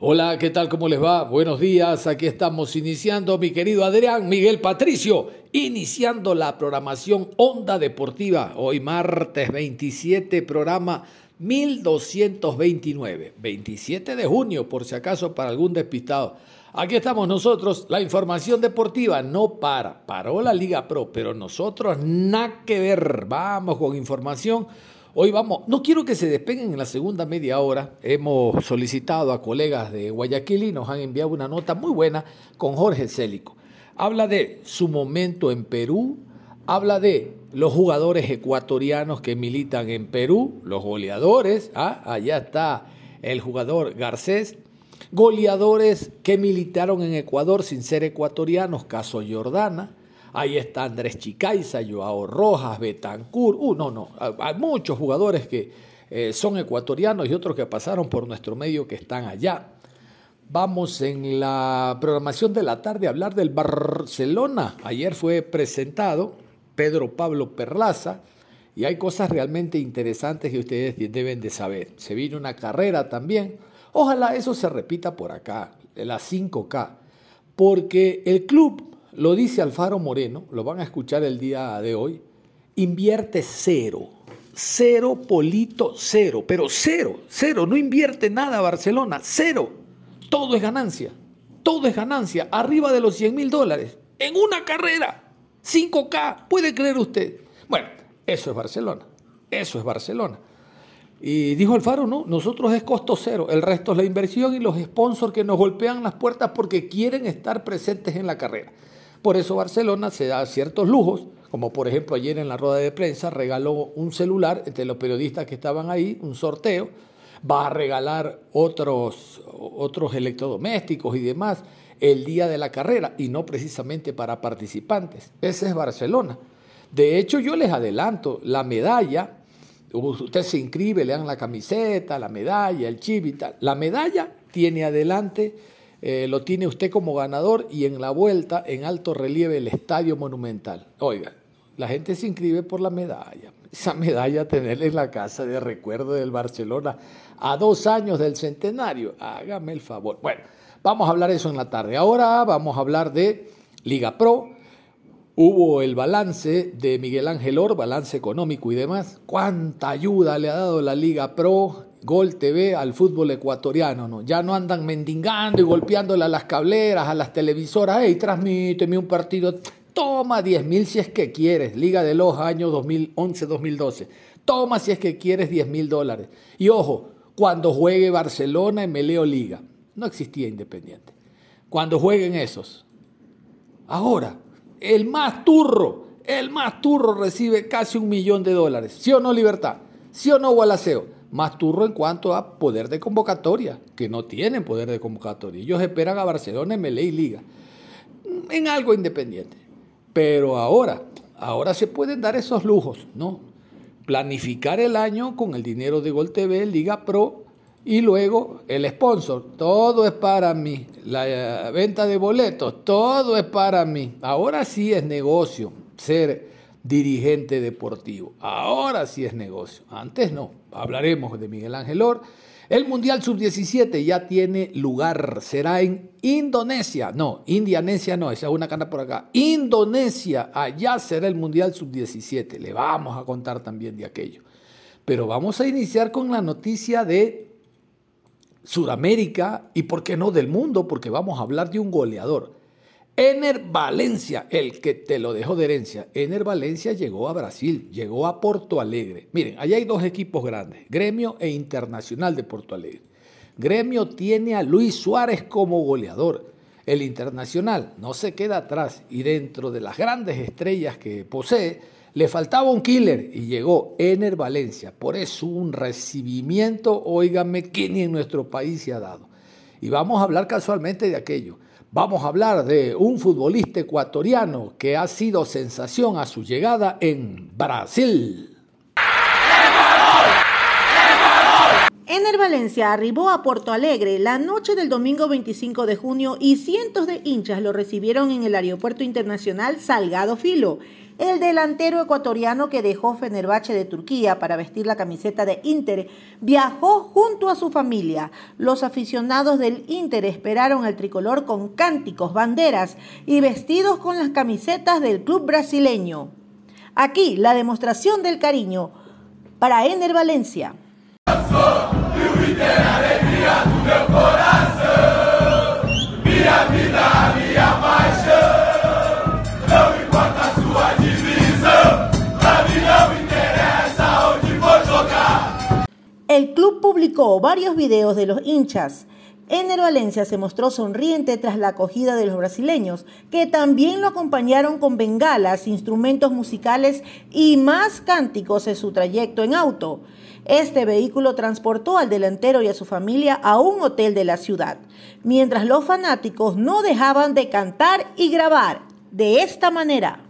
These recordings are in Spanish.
Hola, ¿qué tal? ¿Cómo les va? Buenos días. Aquí estamos iniciando, mi querido Adrián Miguel Patricio, iniciando la programación Onda Deportiva. Hoy martes 27, programa 1229, 27 de junio, por si acaso para algún despistado. Aquí estamos nosotros, la información deportiva no para, paró la Liga Pro, pero nosotros nada que ver, vamos con información Hoy vamos, no quiero que se despeguen en la segunda media hora. Hemos solicitado a colegas de Guayaquil y nos han enviado una nota muy buena con Jorge Célico. Habla de su momento en Perú, habla de los jugadores ecuatorianos que militan en Perú, los goleadores, ¿ah? allá está el jugador Garcés, goleadores que militaron en Ecuador sin ser ecuatorianos, caso Jordana, Ahí está Andrés Chicaiza, Joao Rojas, Betancourt. Uh, no, no. Hay muchos jugadores que eh, son ecuatorianos y otros que pasaron por nuestro medio que están allá. Vamos en la programación de la tarde a hablar del Barcelona. Ayer fue presentado Pedro Pablo Perlaza y hay cosas realmente interesantes que ustedes deben de saber. Se vino una carrera también. Ojalá eso se repita por acá, la 5K, porque el club lo dice Alfaro Moreno, lo van a escuchar el día de hoy, invierte cero, cero polito cero, pero cero, cero, no invierte nada Barcelona, cero, todo es ganancia, todo es ganancia, arriba de los 100 mil dólares, en una carrera, 5K, puede creer usted. Bueno, eso es Barcelona, eso es Barcelona. Y dijo Alfaro, no, nosotros es costo cero, el resto es la inversión y los sponsors que nos golpean las puertas porque quieren estar presentes en la carrera. Por eso Barcelona se da ciertos lujos, como por ejemplo ayer en la rueda de prensa regaló un celular entre los periodistas que estaban ahí, un sorteo, va a regalar otros, otros electrodomésticos y demás el día de la carrera y no precisamente para participantes. Ese es Barcelona. De hecho, yo les adelanto, la medalla, usted se inscribe, le dan la camiseta, la medalla, el chip y tal. La medalla tiene adelante eh, lo tiene usted como ganador y en la vuelta en alto relieve el Estadio Monumental. Oiga, la gente se inscribe por la medalla. Esa medalla tenerla en la casa de recuerdo del Barcelona a dos años del centenario. Hágame el favor. Bueno, vamos a hablar eso en la tarde. Ahora vamos a hablar de Liga Pro. Hubo el balance de Miguel Ángel Or, balance económico y demás. ¿Cuánta ayuda le ha dado la Liga Pro Gol TV al fútbol ecuatoriano, ¿no? Ya no andan mendigando y golpeándole a las cableras, a las televisoras, hey, transmíteme un partido, toma 10 mil si es que quieres, Liga de los años 2011-2012, toma si es que quieres 10 mil dólares. Y ojo, cuando juegue Barcelona en Meleo Liga, no existía Independiente. Cuando jueguen esos. Ahora, el más turro, el más turro recibe casi un millón de dólares. ¿Sí o no, Libertad? ¿Sí o no, Gualaceo? Más turro en cuanto a poder de convocatoria, que no tienen poder de convocatoria. Ellos esperan a Barcelona, MLE y Liga, en algo independiente. Pero ahora, ahora se pueden dar esos lujos, ¿no? Planificar el año con el dinero de Gol TV, Liga Pro y luego el sponsor. Todo es para mí. La eh, venta de boletos, todo es para mí. Ahora sí es negocio ser dirigente deportivo. Ahora sí es negocio. Antes no. Hablaremos de Miguel Ángel Or. El Mundial Sub-17 ya tiene lugar. Será en Indonesia. No, Indianesia no, esa es una cana por acá. Indonesia, allá será el Mundial Sub-17. Le vamos a contar también de aquello. Pero vamos a iniciar con la noticia de Sudamérica y, por qué no, del mundo, porque vamos a hablar de un goleador. Ener Valencia, el que te lo dejó de herencia. Ener Valencia llegó a Brasil, llegó a Porto Alegre. Miren, allá hay dos equipos grandes, Gremio e Internacional de Porto Alegre. Gremio tiene a Luis Suárez como goleador. El Internacional no se queda atrás y dentro de las grandes estrellas que posee, le faltaba un killer y llegó Ener Valencia. Por eso un recibimiento, óigame, que ni en nuestro país se ha dado. Y vamos a hablar casualmente de aquello. Vamos a hablar de un futbolista ecuatoriano que ha sido sensación a su llegada en Brasil. Ener Valencia arribó a Porto Alegre la noche del domingo 25 de junio y cientos de hinchas lo recibieron en el Aeropuerto Internacional Salgado Filo. El delantero ecuatoriano que dejó Fenerbahce de Turquía para vestir la camiseta de Inter viajó junto a su familia. Los aficionados del Inter esperaron al tricolor con cánticos, banderas y vestidos con las camisetas del club brasileño. Aquí la demostración del cariño para Ener Valencia. El club publicó varios videos de los hinchas. Ener Valencia se mostró sonriente tras la acogida de los brasileños, que también lo acompañaron con bengalas, instrumentos musicales y más cánticos en su trayecto en auto. Este vehículo transportó al delantero y a su familia a un hotel de la ciudad, mientras los fanáticos no dejaban de cantar y grabar de esta manera.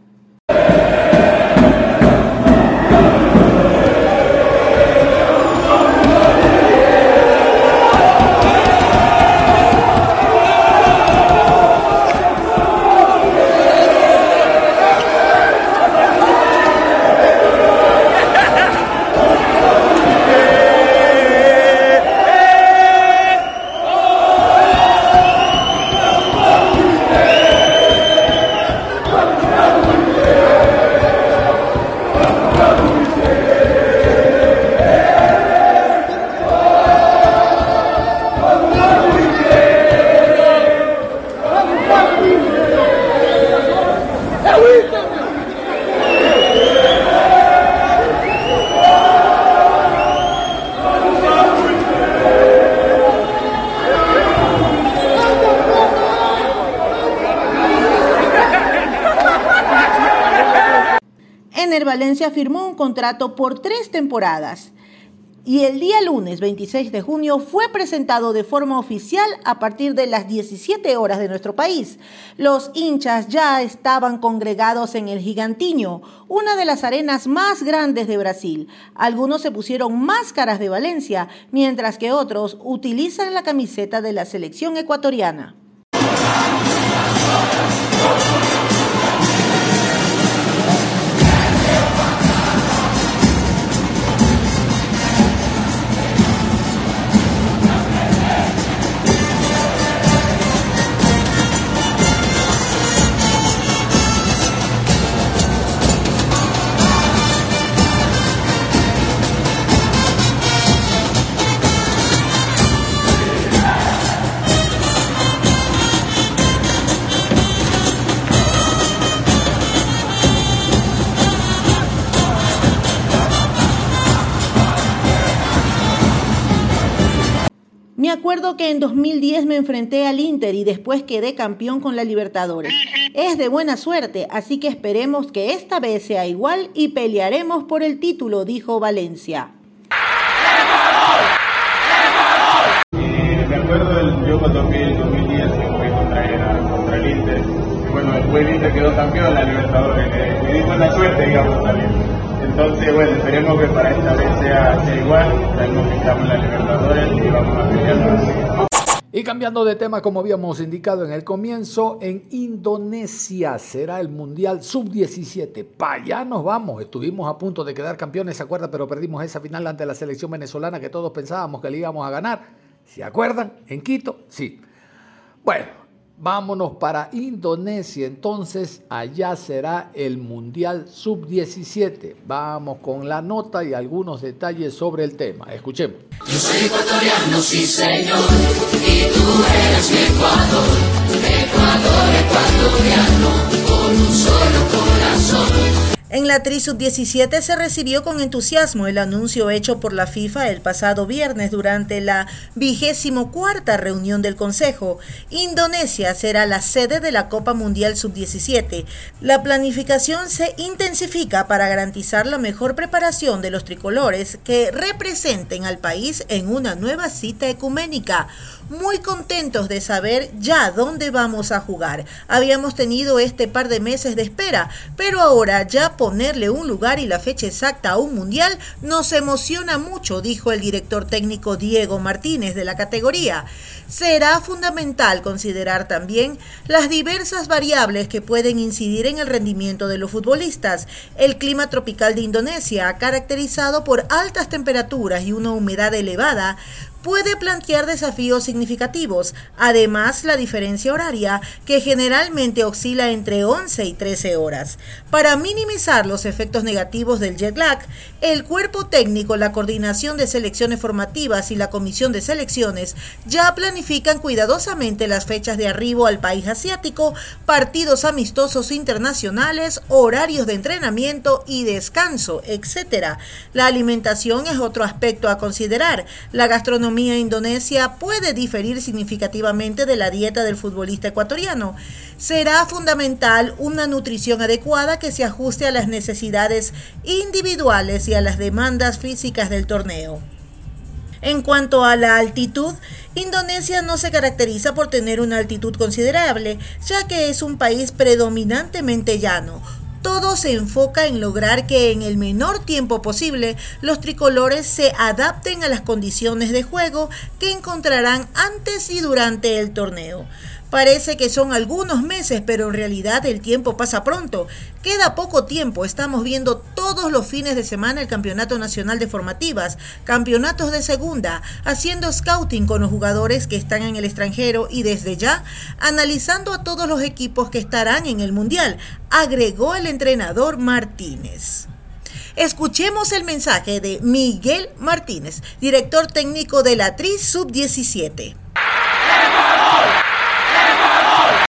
Firmó un contrato por tres temporadas y el día lunes 26 de junio fue presentado de forma oficial a partir de las 17 horas de nuestro país. Los hinchas ya estaban congregados en el Gigantiño, una de las arenas más grandes de Brasil. Algunos se pusieron máscaras de Valencia, mientras que otros utilizan la camiseta de la selección ecuatoriana. Que en 2010 me enfrenté al Inter y después quedé campeón con la Libertadores. Es de buena suerte, así que esperemos que esta vez sea igual y pelearemos por el título, dijo Valencia. me acuerdo del Yoga 2000, 2010 que fue contra, era, contra el Inter. Y bueno, después el Inter quedó campeón en la Libertadores. Me, me di suerte, digamos, también. Entonces, bueno, esperemos que para esta vez sea, igual. Estamos en la Libertadores y vamos a. Y cambiando de tema, como habíamos indicado en el comienzo, en Indonesia será el Mundial Sub-17. Para allá nos vamos. Estuvimos a punto de quedar campeones, ¿se acuerdan? Pero perdimos esa final ante la selección venezolana que todos pensábamos que le íbamos a ganar. ¿Se acuerdan? En Quito, sí. Bueno, Vámonos para Indonesia, entonces allá será el Mundial Sub-17. Vamos con la nota y algunos detalles sobre el tema. Escuchemos. Yo soy ecuatoriano, sí señor, y tú eres mi Ecuador, Ecuador ecuatoriano, con un solo corazón. En la Tri Sub-17 se recibió con entusiasmo el anuncio hecho por la FIFA el pasado viernes durante la vigésimo cuarta reunión del Consejo. Indonesia será la sede de la Copa Mundial Sub-17. La planificación se intensifica para garantizar la mejor preparación de los tricolores que representen al país en una nueva cita ecuménica muy contentos de saber ya dónde vamos a jugar. Habíamos tenido este par de meses de espera, pero ahora ya ponerle un lugar y la fecha exacta a un mundial nos emociona mucho, dijo el director técnico Diego Martínez de la categoría. Será fundamental considerar también las diversas variables que pueden incidir en el rendimiento de los futbolistas. El clima tropical de Indonesia, caracterizado por altas temperaturas y una humedad elevada, puede plantear desafíos significativos. Además, la diferencia horaria, que generalmente oscila entre 11 y 13 horas. Para minimizar los efectos negativos del jet lag, el cuerpo técnico, la coordinación de selecciones formativas y la comisión de selecciones ya planifican cuidadosamente las fechas de arribo al país asiático, partidos amistosos internacionales, horarios de entrenamiento y descanso, etc. La alimentación es otro aspecto a considerar. La gastronomía indonesia puede diferir significativamente de la dieta del futbolista ecuatoriano. Será fundamental una nutrición adecuada que se ajuste a las necesidades individuales y a las demandas físicas del torneo. En cuanto a la altitud, Indonesia no se caracteriza por tener una altitud considerable, ya que es un país predominantemente llano, todo se enfoca en lograr que en el menor tiempo posible los tricolores se adapten a las condiciones de juego que encontrarán antes y durante el torneo. Parece que son algunos meses, pero en realidad el tiempo pasa pronto. Queda poco tiempo, estamos viendo todos los fines de semana el Campeonato Nacional de Formativas, campeonatos de segunda, haciendo scouting con los jugadores que están en el extranjero y desde ya analizando a todos los equipos que estarán en el Mundial, agregó el entrenador Martínez. Escuchemos el mensaje de Miguel Martínez, director técnico de la TRI Sub-17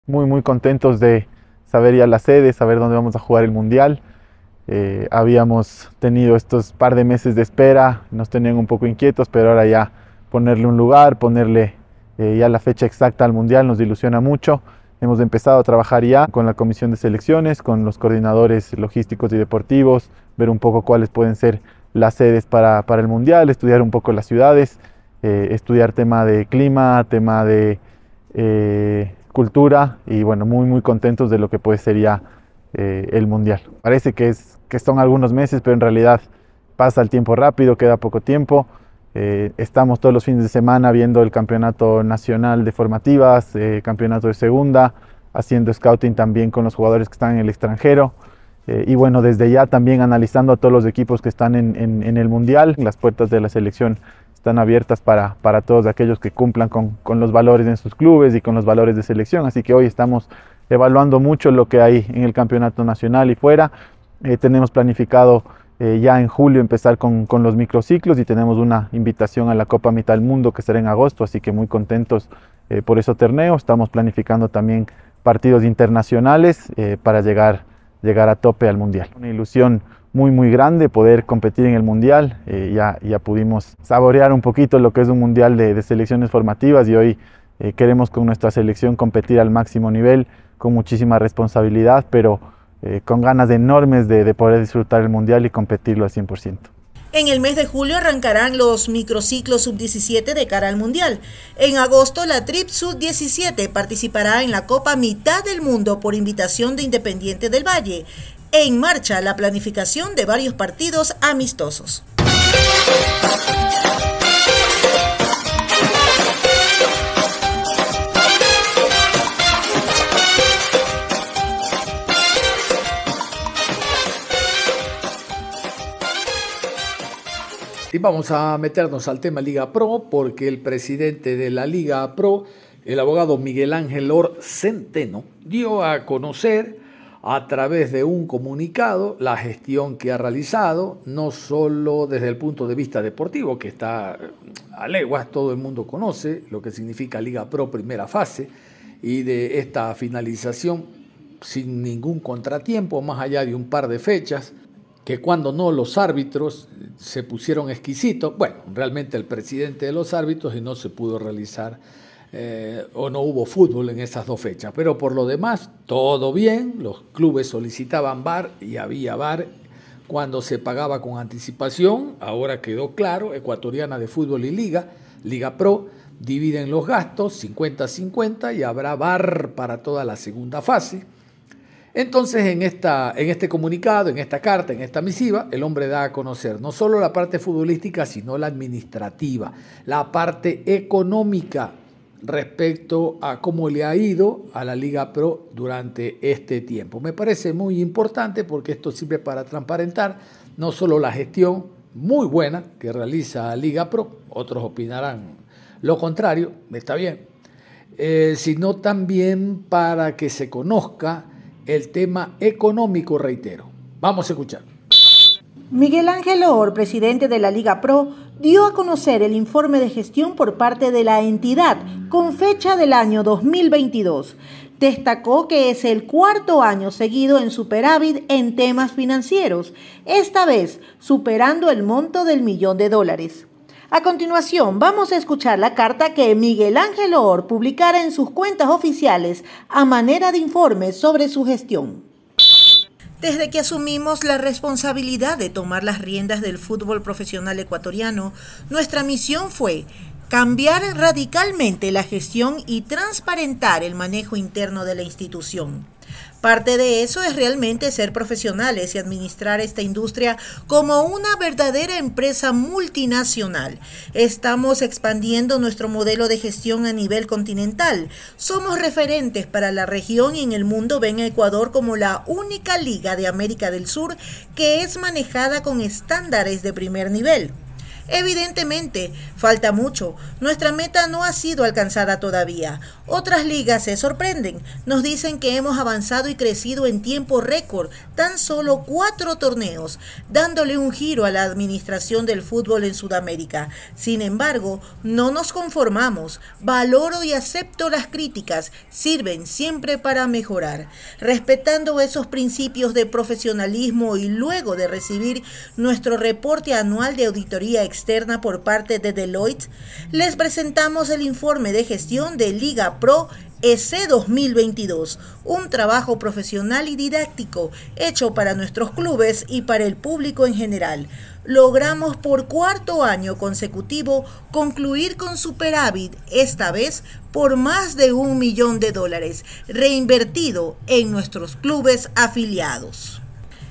muy, muy contentos de saber ya la sede, saber dónde vamos a jugar el Mundial. Eh, habíamos tenido estos par de meses de espera, nos tenían un poco inquietos, pero ahora ya ponerle un lugar, ponerle eh, ya la fecha exacta al Mundial nos ilusiona mucho. Hemos empezado a trabajar ya con la comisión de selecciones, con los coordinadores logísticos y deportivos, ver un poco cuáles pueden ser las sedes para, para el Mundial, estudiar un poco las ciudades, eh, estudiar tema de clima, tema de cultura y bueno, muy muy contentos de lo que puede ser ya eh, el Mundial. Parece que, es, que son algunos meses, pero en realidad pasa el tiempo rápido, queda poco tiempo. Eh, estamos todos los fines de semana viendo el campeonato nacional de formativas, eh, campeonato de segunda, haciendo scouting también con los jugadores que están en el extranjero. y bueno, desde ya también analizando a todos los equipos que están en, en el Mundial. Las puertas de la selección están abiertas para, para todos aquellos que cumplan con, con, los valores en sus clubes y con los valores de selección. Así que hoy estamos evaluando mucho lo que hay en el campeonato nacional y fuera. Eh, tenemos planificado eh, ya en julio empezar con, con, los microciclos y tenemos una invitación a la Copa Mitad del Mundo que será en agosto, así que muy contentos eh, por ese torneo. Estamos planificando también partidos internacionales para llegar, llegar a tope al Mundial. Una ilusión muy muy grande poder competir en el mundial. Eh, ya, ya pudimos saborear un poquito lo que es un mundial de, selecciones formativas y hoy eh, queremos con nuestra selección competir al máximo nivel, con muchísima responsabilidad, pero eh, con ganas enormes de, de poder disfrutar el mundial y competirlo al 100%. En el mes de julio arrancarán los microciclos sub-17 de cara al Mundial. En agosto, la Trip Sub-17 participará en la Copa Mitad del Mundo por invitación de Independiente del Valle en marcha la planificación de varios partidos amistosos. Y vamos a meternos al tema Liga Pro porque el presidente de la Liga Pro el abogado Miguel Ángel Or Centeno dio a conocer a través de un comunicado la gestión que ha realizado, no solo desde el punto de vista deportivo, que está a leguas, todo el mundo conoce lo que significa Liga Pro primera fase, y de esta finalización sin ningún contratiempo, más allá de un par de fechas, que cuando no los árbitros se pusieron exquisitos, bueno, realmente el presidente de los árbitros y no se pudo realizar eh, o no hubo fútbol en esas dos fechas. Pero por lo demás, todo bien, los clubes solicitaban bar y había bar cuando se pagaba con anticipación, ahora quedó claro, Ecuatoriana de Fútbol y Liga, Liga Pro, dividen los gastos 50-50 y habrá bar para toda la segunda fase. Entonces, en, esta, en este comunicado, en esta carta, en esta misiva, el hombre da a conocer no solo la parte futbolística, sino la administrativa, la parte económica respecto a cómo le ha ido a la Liga Pro durante este tiempo. Me parece muy importante porque esto sirve para transparentar no solo la gestión muy buena que realiza Liga Pro, otros opinarán lo contrario, está bien, eh, sino también para que se conozca el tema económico, reitero. Vamos a escuchar. Miguel Ángel Or, presidente de la Liga Pro, dio a conocer el informe de gestión por parte de la entidad con fecha del año 2022. Destacó que es el cuarto año seguido en superávit en temas financieros, esta vez superando el monto del millón de dólares. A continuación, vamos a escuchar la carta que Miguel Ángel Or publicara en sus cuentas oficiales a manera de informe sobre su gestión. Desde que asumimos la responsabilidad de tomar las riendas del fútbol profesional ecuatoriano, nuestra misión fue cambiar radicalmente la gestión y transparentar el manejo interno de la institución. Parte de eso es realmente ser profesionales y administrar esta industria como una verdadera empresa multinacional. Estamos expandiendo nuestro modelo de gestión a nivel continental. Somos referentes para la región y en el mundo ven a Ecuador como la única liga de América del Sur que es manejada con estándares de primer nivel. Evidentemente, falta mucho. Nuestra meta no ha sido alcanzada todavía. Otras ligas se sorprenden. Nos dicen que hemos avanzado y crecido en tiempo récord, tan solo cuatro torneos, dándole un giro a la administración del fútbol en Sudamérica. Sin embargo, no nos conformamos. Valoro y acepto las críticas. Sirven siempre para mejorar. Respetando esos principios de profesionalismo y luego de recibir nuestro reporte anual de auditoría externa, por parte de Deloitte, les presentamos el informe de gestión de Liga Pro EC 2022, un trabajo profesional y didáctico hecho para nuestros clubes y para el público en general. Logramos por cuarto año consecutivo concluir con superávit, esta vez por más de un millón de dólares, reinvertido en nuestros clubes afiliados.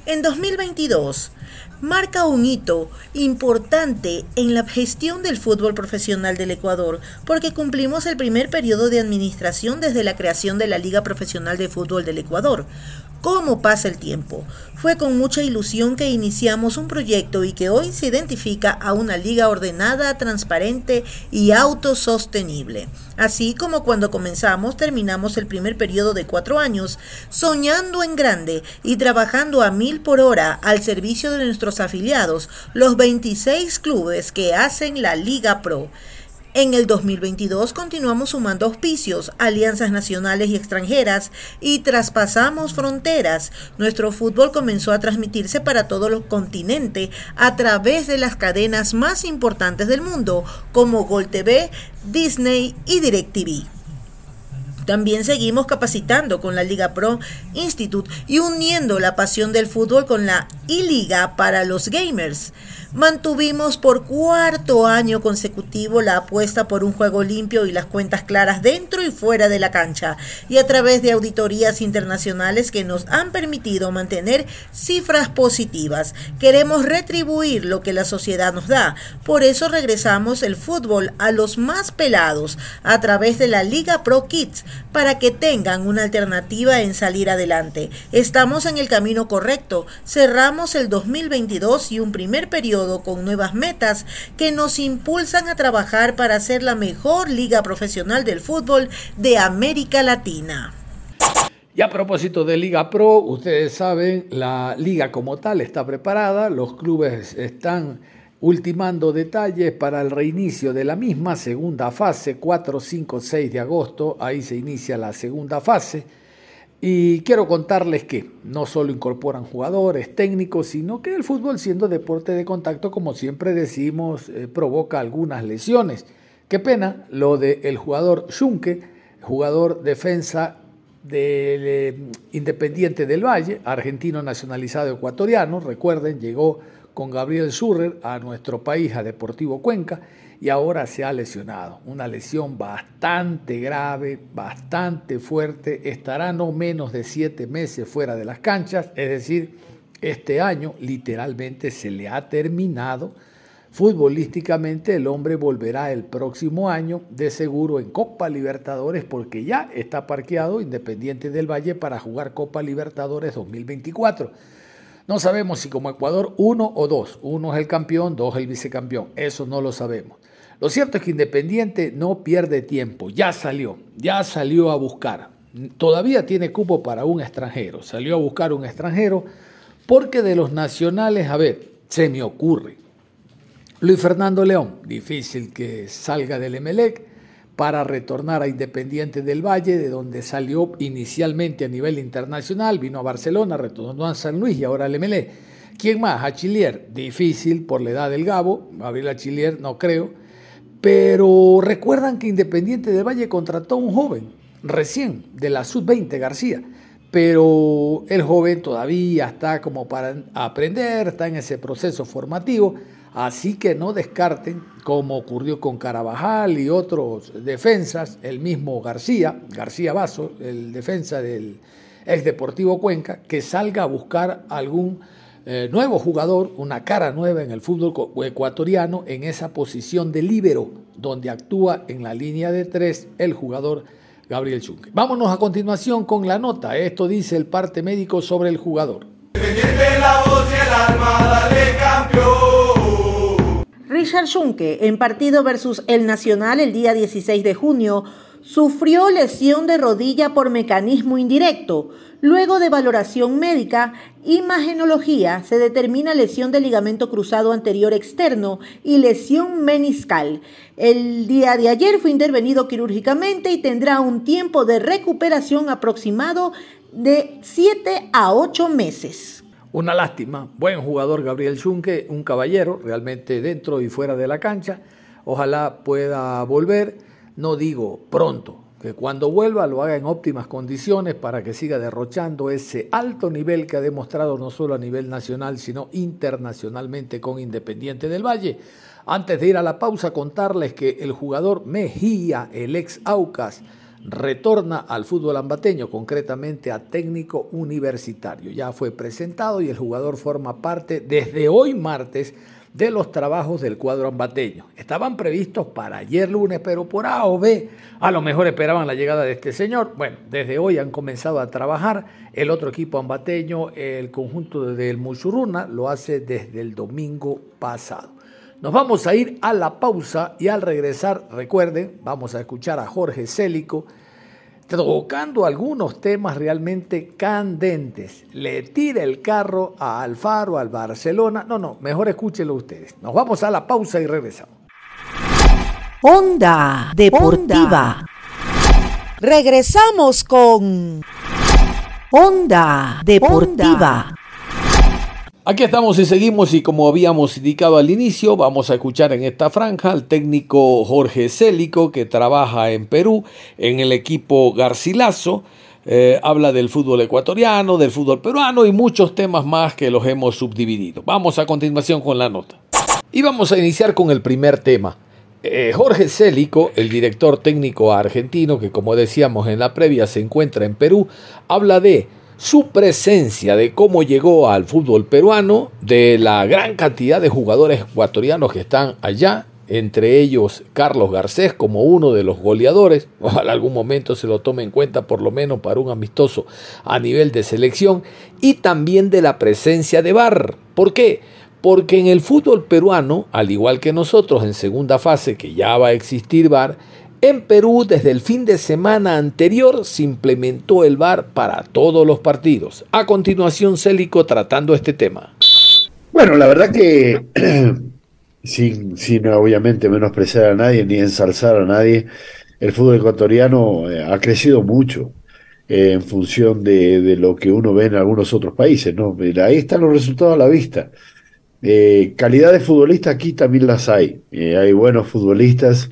En 2022, marca un hito importante en la gestión del fútbol profesional del Ecuador, porque cumplimos el primer periodo de administración desde la creación de la Liga Profesional de Fútbol del Ecuador, cómo pasa el tiempo. Fue con mucha ilusión que iniciamos un proyecto y que hoy se identifica a una liga ordenada, transparente y autosostenible. Así como cuando comenzamos, terminamos el primer periodo de cuatro años, soñando en grande y trabajando a mil por hora al servicio de nuestros afiliados, los 26 clubes que hacen la Liga Pro. En el 2022 continuamos sumando auspicios, alianzas nacionales y extranjeras y traspasamos fronteras. Nuestro fútbol comenzó a transmitirse para todo el continente a través de las cadenas más importantes del mundo como Gol TV, Disney y DirecTV. También seguimos capacitando con la Liga Pro Institute y uniendo la pasión del fútbol con la I-Liga para los gamers. Mantuvimos por cuarto año consecutivo la apuesta por un juego limpio y las cuentas claras dentro y fuera de la cancha y a través de auditorías internacionales que nos han permitido mantener cifras positivas. Queremos retribuir lo que la sociedad nos da. Por eso regresamos el fútbol a los más pelados a través de la Liga Pro Kids para que tengan una alternativa en salir adelante. Estamos en el camino correcto. Cerramos el 2022 y un primer periodo con nuevas metas que nos impulsan a trabajar para ser la mejor liga profesional del fútbol de América Latina. Y a propósito de Liga Pro, ustedes saben, la liga como tal está preparada, los clubes están ultimando detalles para el reinicio de la misma segunda fase, 4, 5, 6 de agosto, ahí se inicia la segunda fase. Y quiero contarles que no solo incorporan jugadores técnicos, sino que el fútbol siendo deporte de contacto, como siempre decimos, eh, provoca algunas lesiones. Qué pena lo del el jugador Schunke, jugador defensa del eh, Independiente del Valle, argentino nacionalizado ecuatoriano, recuerden, llegó con Gabriel Surrer a nuestro país, a Deportivo Cuenca, y ahora se ha lesionado. Una lesión bastante grave, bastante fuerte, estará no menos de siete meses fuera de las canchas, es decir, este año literalmente se le ha terminado Futbolísticamente el hombre volverá el próximo año de seguro en Copa Libertadores porque ya está parqueado Independiente del Valle para jugar Copa Libertadores 2024. No sabemos si como Ecuador uno o dos. Uno es el campeón, dos el vicecampeón. Eso no lo sabemos. Lo cierto es que Independiente no pierde tiempo. Ya salió, ya salió a buscar. Todavía tiene cupo para un extranjero. Salió a buscar un extranjero porque de los nacionales, a ver, se me ocurre Luis Fernando León, difícil que salga del Emelec para retornar a Independiente del Valle, de donde salió inicialmente a nivel internacional, vino a Barcelona, retornó a San Luis y ahora al Emelec. ¿Quién más? Achillier, difícil por la edad del Gabo, Gabriel Achillier no creo, pero recuerdan que Independiente del Valle contrató a un joven, recién, de la Sub-20, García, pero el joven todavía está como para aprender, está en ese proceso formativo, Así que no descarten, como ocurrió con Carabajal y otros defensas, el mismo García, García Vaso, el defensa del ex Deportivo Cuenca, que salga a buscar algún eh, nuevo jugador, una cara nueva en el fútbol ecuatoriano, en esa posición de líbero, donde actúa en la línea de tres el jugador Gabriel Chunque. Vámonos a continuación con la nota. Esto dice el parte médico sobre el jugador. La voz y el alma, campeón. Richard Schunke, en partido versus el Nacional el día 16 de junio, sufrió lesión de rodilla por mecanismo indirecto. Luego de valoración médica, imagenología, se determina lesión del ligamento cruzado anterior externo y lesión meniscal. El día de ayer fue intervenido quirúrgicamente y tendrá un tiempo de recuperación aproximado de 7 a 8 meses. Una lástima, buen jugador Gabriel Schunke, un caballero realmente dentro y fuera de la cancha. Ojalá pueda volver, no digo pronto, que cuando vuelva lo haga en óptimas condiciones para que siga derrochando ese alto nivel que ha demostrado no solo a nivel nacional, sino internacionalmente con Independiente del Valle. Antes de ir a la pausa, contarles que el jugador Mejía, el ex Aucas, retorna al fútbol ambateño, concretamente a técnico universitario. Ya fue presentado y el jugador forma parte desde hoy martes de los trabajos del cuadro ambateño. Estaban previstos para ayer lunes, pero por A o B a lo mejor esperaban la llegada de este señor. Bueno, desde hoy han comenzado a trabajar. El otro equipo ambateño, el conjunto del Muchurruna, lo hace desde el domingo pasado. Nos vamos a ir a la pausa y al regresar, recuerden, vamos a escuchar a Jorge Célico tocando algunos temas realmente candentes. Le tira el carro a Alfaro, al Barcelona. No, no, mejor escúchenlo ustedes. Nos vamos a la pausa y regresamos. Onda Deportiva. Regresamos con Onda Deportiva. Aquí estamos y seguimos y como habíamos indicado al inicio, vamos a escuchar en esta franja al técnico Jorge Célico que trabaja en Perú en el equipo Garcilaso. Eh, habla del fútbol ecuatoriano, del fútbol peruano y muchos temas más que los hemos subdividido. Vamos a continuación con la nota. Y vamos a iniciar con el primer tema. Eh, Jorge Célico, el director técnico argentino que como decíamos en la previa se encuentra en Perú, habla de su presencia, de cómo llegó al fútbol peruano, de la gran cantidad de jugadores ecuatorianos que están allá entre ellos Carlos Garcés como uno de los goleadores, ojalá algún momento se lo tome en cuenta por lo menos para un amistoso a nivel de selección, y también de la presencia de VAR. ¿Por qué? Porque en el fútbol peruano, al igual que nosotros en segunda fase, que ya va a existir VAR, en Perú desde el fin de semana anterior se implementó el VAR para todos los partidos. A continuación, Célico tratando este tema. Bueno, la verdad que sin, sin obviamente menospreciar a nadie ni ensalzar a nadie, el fútbol ecuatoriano eh, ha crecido mucho eh, en función de, de, lo que uno ve en algunos otros países, ¿no? Ahí están los resultados a la vista. Eh, calidad de futbolista aquí también las hay. Eh, hay buenos futbolistas,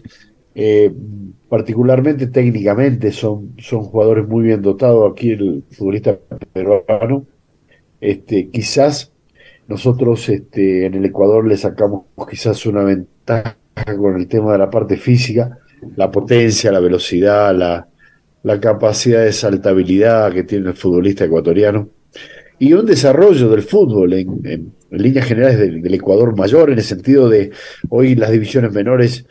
eh, particularmente técnicamente son, son jugadores muy bien dotados. Aquí el futbolista peruano, este, quizás nosotros este, en el Ecuador le sacamos quizás una ventaja con el tema de la parte física, la potencia, la velocidad, la, la capacidad de saltabilidad que tiene el futbolista ecuatoriano y un desarrollo del fútbol en, líneas generales del, Ecuador mayor, en el sentido de hoy las divisiones menores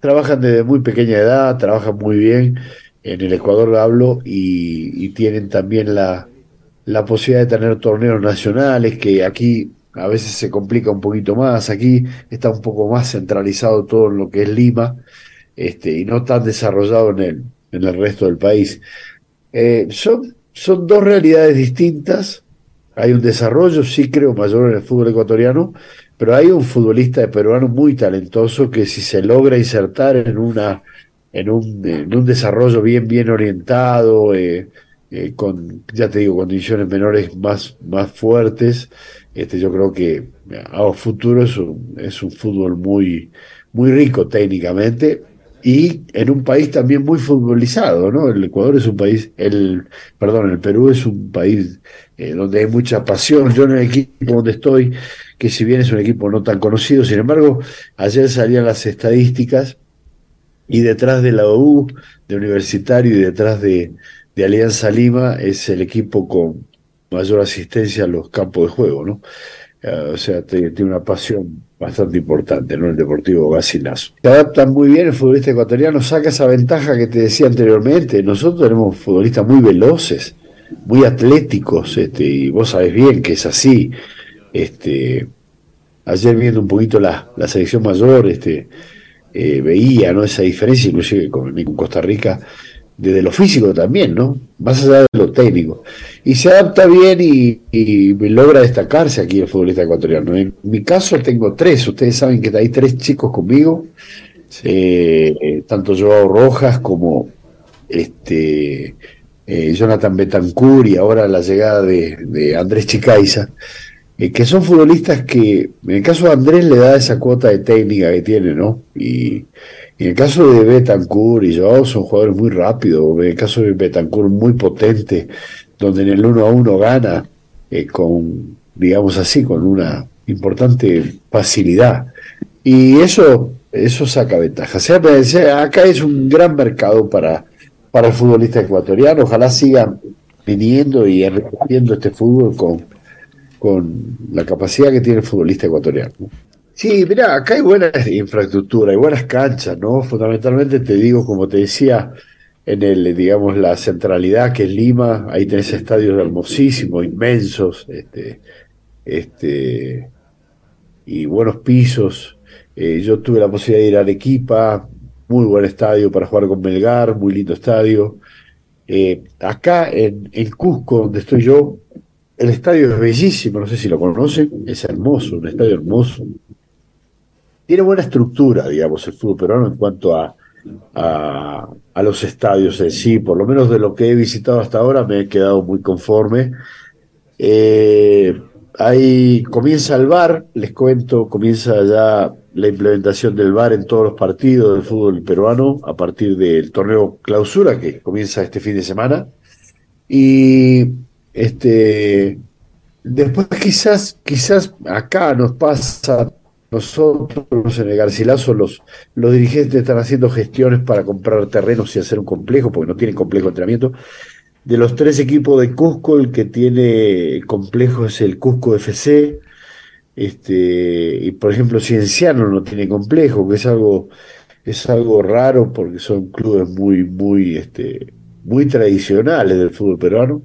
trabajan desde muy pequeña edad, trabajan muy bien, en el Ecuador hablo, y, tienen también la, la posibilidad de tener torneos nacionales, que aquí a veces se complica un poquito más, aquí está un poco más centralizado todo en lo que es Lima, este, y no tan desarrollado en el, en el resto del país. Eh, son, son dos realidades distintas, hay un desarrollo, sí creo, mayor en el fútbol ecuatoriano, pero hay un futbolista peruano muy talentoso que si se logra insertar en una en un, en un desarrollo bien bien orientado, eh, eh, con ya te digo condiciones menores más más fuertes, este yo creo que a futuro es un, es un fútbol muy muy rico técnicamente y en un país también muy futbolizado, ¿no? El Ecuador es un país, el, perdón, el Perú es un país eh, donde hay mucha pasión. Yo en el equipo donde estoy, que si bien es un equipo no tan conocido, sin embargo, ayer salían las estadísticas y detrás de la U, de Universitario y detrás de, Alianza Lima es el equipo con mayor asistencia a los campos de juego, ¿no? Uh, o sea, tiene una pasión bastante importante, ¿no? El Deportivo Gasilazo. Se adaptan muy bien el futbolista ecuatoriano, saca esa ventaja que te decía anteriormente. Nosotros tenemos futbolistas muy veloces, muy atléticos, este, y vos sabés bien que es así. Este, ayer viendo un poquito la, la selección mayor, este, eh, veía ¿no? esa diferencia, inclusive con, con Costa Rica, desde lo físico también, ¿no? Más allá de lo técnico. Y se adapta bien y, y, logra destacarse aquí el futbolista ecuatoriano. En mi caso tengo tres, ustedes saben que hay tres chicos conmigo, sí. eh, tanto Joao Rojas como este eh, Jonathan Betancourt y ahora la llegada de, de Andrés Chicaiza, eh, que son futbolistas que, en el caso de Andrés le da esa cuota de técnica que tiene, ¿no? Y, en el caso de Betancourt y Joao son jugadores muy rápidos, en el caso de Betancourt muy potente, donde en el uno a uno gana eh, con, digamos así, con una importante facilidad. Y eso, eso saca ventaja. O sea, acá es un gran mercado para, para el futbolista ecuatoriano. Ojalá sigan viniendo y enriqueciendo este fútbol con, con la capacidad que tiene el futbolista ecuatoriano. Sí, mira, acá hay buena infraestructura, hay buenas canchas, ¿no? Fundamentalmente te digo, como te decía, en el, digamos, la centralidad que es Lima, ahí tenés estadios hermosísimos, inmensos, este, este, y buenos pisos. Eh, yo tuve la posibilidad de ir a Arequipa, muy buen estadio para jugar con Melgar, muy lindo estadio. Eh, acá en, en Cusco, donde estoy yo, el estadio es bellísimo, no sé si lo conocen, es hermoso, un estadio hermoso, tiene buena estructura, digamos, el fútbol peruano en cuanto a, a, los estadios en sí, por lo menos de lo que he visitado hasta ahora me he quedado muy conforme. Eh, ahí comienza el VAR, les cuento, comienza ya la implementación del VAR en todos los partidos del fútbol peruano a partir del torneo clausura que comienza este fin de semana. Y este después quizás, quizás acá nos pasa nosotros en el Garcilaso, los, los dirigentes están haciendo gestiones para comprar terrenos y hacer un complejo, porque no tienen complejo de entrenamiento. De los tres equipos de Cusco, el que tiene complejo es el Cusco FC. Este, y por ejemplo, Cienciano no tiene complejo, que es algo, es algo raro porque son clubes muy, muy, este, muy tradicionales del fútbol peruano.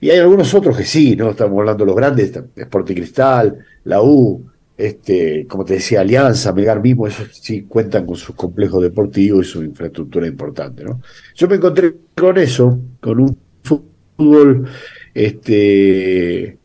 Y hay algunos otros que sí, ¿no? Estamos hablando de los grandes, Sporting Cristal, la U, este, como te decía, Alianza, Megar mismo, esos sí cuentan con sus complejos deportivos y su infraestructura importante, ¿no? Yo me encontré con eso, con un fútbol, este,